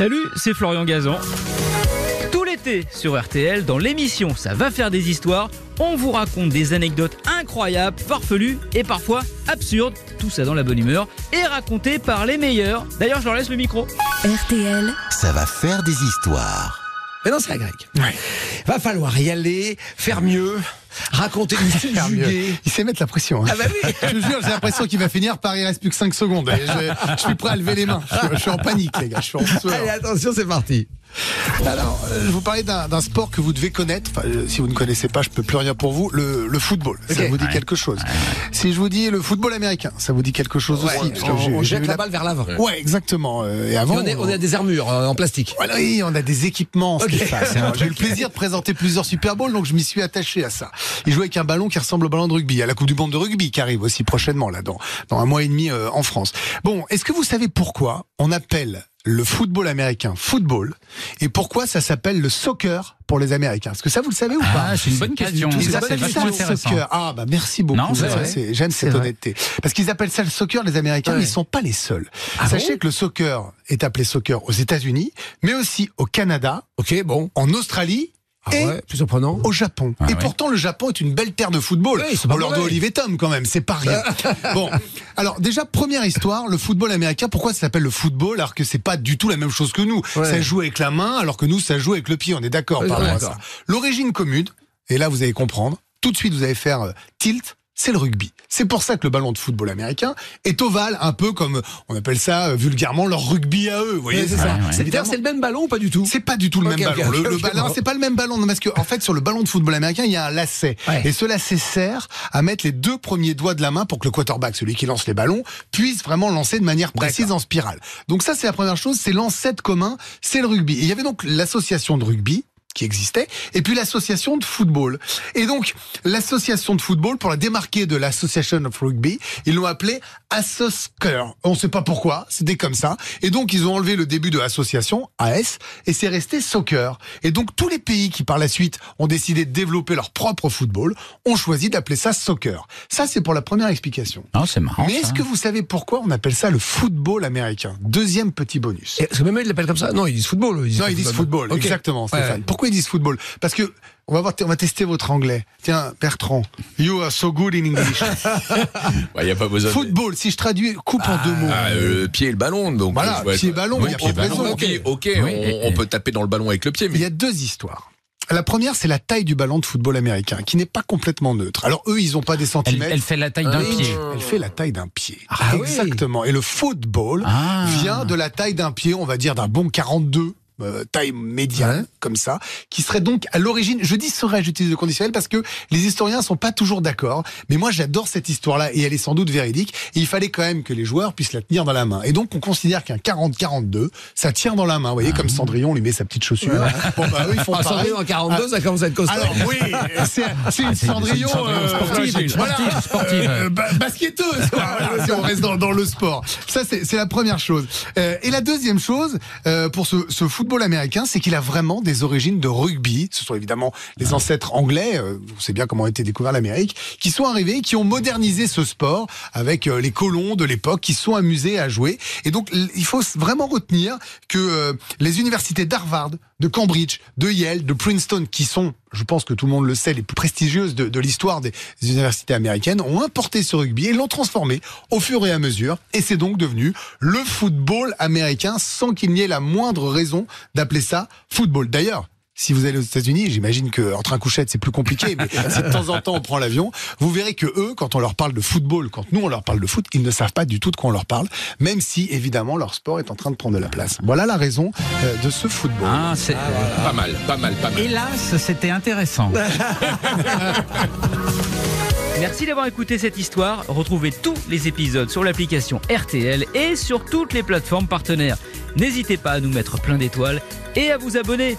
Salut, c'est Florian Gazan. Tout l'été sur RTL, dans l'émission Ça va faire des histoires, on vous raconte des anecdotes incroyables, farfelues et parfois absurdes, tout ça dans la bonne humeur, et racontées par les meilleurs. D'ailleurs, je leur laisse le micro. RTL, Ça va faire des histoires. Mais non, c'est la grecque. Va falloir y aller, faire mieux, raconter, nous subjuguer. Il sait mettre la pression. hein. Ah bah oui. Je te jure, j'ai l'impression qu'il va finir par il reste plus que 5 secondes. Je, je suis prêt à lever les mains. Je, je suis en panique, les gars. Je suis en sueur. Allez, attention, c'est parti. Alors, euh, je vous parlais d'un sport que vous devez connaître. Enfin, euh, si vous ne connaissez pas, je peux plus rien pour vous. Le, le football, ça vous dit quelque chose. Si je vous dis le football américain, ça vous dit quelque chose Ouais, aussi. parce on, jette la balle vers l'avant. Ouais, exactement. Euh, Et Et avant, on, est- on a des armures euh, en plastique. Voilà, oui, on a des équipements. Ok. Stéphane. C'est un- J'ai eu le plaisir de présenter plusieurs Super Bowls, donc je m'y suis attaché à ça. Il joue avec un ballon qui ressemble au ballon de rugby. Il y a la Coupe du Monde de rugby qui arrive aussi prochainement, là, dans, dans un mois et demi euh, en France. Bon, est-ce que vous savez pourquoi on appelle le football américain football et pourquoi ça s'appelle le soccer pour les Américains Est-ce que ça, vous le savez ou pas Ah, c'est une bonne pas question. Ils c'est appellent ça le soccer. Ah bah merci beaucoup. Non, c'est Ça, vrai. c'est- J'aime C'est cette vrai. honnêteté. Parce qu'ils appellent ça le soccer, les Américains, Ouais. mais ils sont pas les seuls. Ah Sachez bon? que le soccer est appelé soccer aux États-Unis, mais aussi au Canada, Ok, bon. en Australie Ah et ouais, plus surprenant. au Japon. Ah et pourtant, le Japon est une belle terre de football. Oui, c'est pas On leur doit et Tom quand même, c'est pas rien. bon, alors déjà première histoire, le football américain. Pourquoi ça s'appelle le football alors que c'est pas du tout la même chose que nous? Ouais. Ça joue avec la main alors que nous ça joue avec le pied. On est d'accord Oui, par rapport à ça. L'origine commune. Et là, vous allez comprendre. Tout de suite, vous allez faire euh, tilt. C'est le rugby. C'est pour ça que le ballon de football américain est ovale, un peu comme on appelle ça euh, vulgairement leur rugby à eux. Vous voyez, c'est ça. ouais. C'est le même ballon ou pas du tout? C'est pas du tout le même ballon. ok, le, ballon, c'est pas le même ballon, non, parce que en fait, sur le ballon de football américain, il y a un lacet, Ouais. et ce lacet sert à mettre les deux premiers doigts de la main pour que le quarterback, celui qui lance les ballons, puisse vraiment lancer de manière précise en spirale. Donc ça, c'est la première chose. C'est l'ancêtre commun, c'est le rugby. Et il y avait donc l'association de rugby qui existait, et puis l'association de football. Et donc, l'association de football, pour la démarquer de l'association of rugby, ils l'ont appelé Assoscur. On ne sait pas pourquoi, c'était comme ça. Et donc, ils ont enlevé le début de association, AS, et c'est resté soccer. Et donc, tous les pays qui, par la suite, ont décidé de développer leur propre football, ont choisi d'appeler ça soccer. Ça, c'est pour la première explication. Non, c'est marrant. Mais est-ce que vous savez pourquoi on appelle ça le football américain? Deuxième petit bonus. Et- Parce que même eux, ils l'appellent comme ça. Non, ils disent football. eux, Non, ils disent football, exactement, Ouais, Stéphane. ouais. Pourquoi ils disent football? Parce que on va voir, on va tester votre anglais. Tiens, Bertrand, you are so good in English. Il n'y a pas besoin de... football, si je traduis, coupe en deux mots. Ah, euh, le pied et le ballon. Donc, Voilà, euh, ouais, pied et ballon, oui, il y a pied pas ballon, raison. Ok, Oui, on, et- on peut taper dans le ballon avec le pied, Il y mais a deux histoires. La première, c'est la taille du ballon de football américain, qui n'est pas complètement neutre. Alors eux, ils ont pas des elle, centimètres. elle fait la taille d'un pied. Elle fait la taille d'un pied. Ah oui. Exactement. Et le football Ah. vient de la taille d'un pied, on va dire d'un bon 42. Euh, taille médiane, Ouais. comme ça, qui serait donc à l'origine, je dis serait, j'utilise le conditionnel parce que les historiens sont pas toujours d'accord, mais moi j'adore cette histoire-là et elle est sans doute véridique, et il fallait quand même que les joueurs puissent la tenir dans la main. Et donc on considère qu'un 40-42, ça tient dans la main, vous voyez, comme Cendrillon lui met sa petite chaussure. Bon bah eux ils font Ah. Cendrillon en 42, ça commence à être costaud. Alors oui, c'est une c'est une Cendrillon euh, sportive, voilà, sportive, euh, ba- basketteuse, voilà, si on reste dans, dans le sport. Ça c'est la première chose. Euh, et la deuxième chose pour ce, ce football américain, c'est qu'il a vraiment des origines de rugby. Ce sont évidemment les ancêtres anglais, euh, on sait bien comment a été découvert l'Amérique, qui sont arrivés, qui ont modernisé ce sport avec euh, les colons de l'époque, qui sont amusés à jouer. Et donc il faut vraiment retenir que euh, les universités d'Harvard, de Cambridge, de Yale, de Princeton, qui sont, je pense que tout le monde le sait, les plus prestigieuses de, l'histoire des universités américaines, ont importé ce rugby et l'ont transformé au fur et à mesure. Et c'est donc devenu le football américain sans qu'il n'y ait la moindre raison d'appeler ça football. D'ailleurs, si vous allez aux États-Unis, j'imagine que en train couchette c'est plus compliqué, mais si de temps en temps on prend l'avion, vous verrez que eux, quand on leur parle de football, quand nous on leur parle de foot, ils ne savent pas du tout de quoi on leur parle, même si évidemment leur sport est en train de prendre de la place. Voilà la raison euh, de ce football. Ah, c'est- pas mal, pas mal, pas mal. Hélas, c'était intéressant. Merci d'avoir écouté cette histoire. Retrouvez tous les épisodes sur l'application RTL et sur toutes les plateformes partenaires. N'hésitez pas à nous mettre plein d'étoiles et à vous abonner.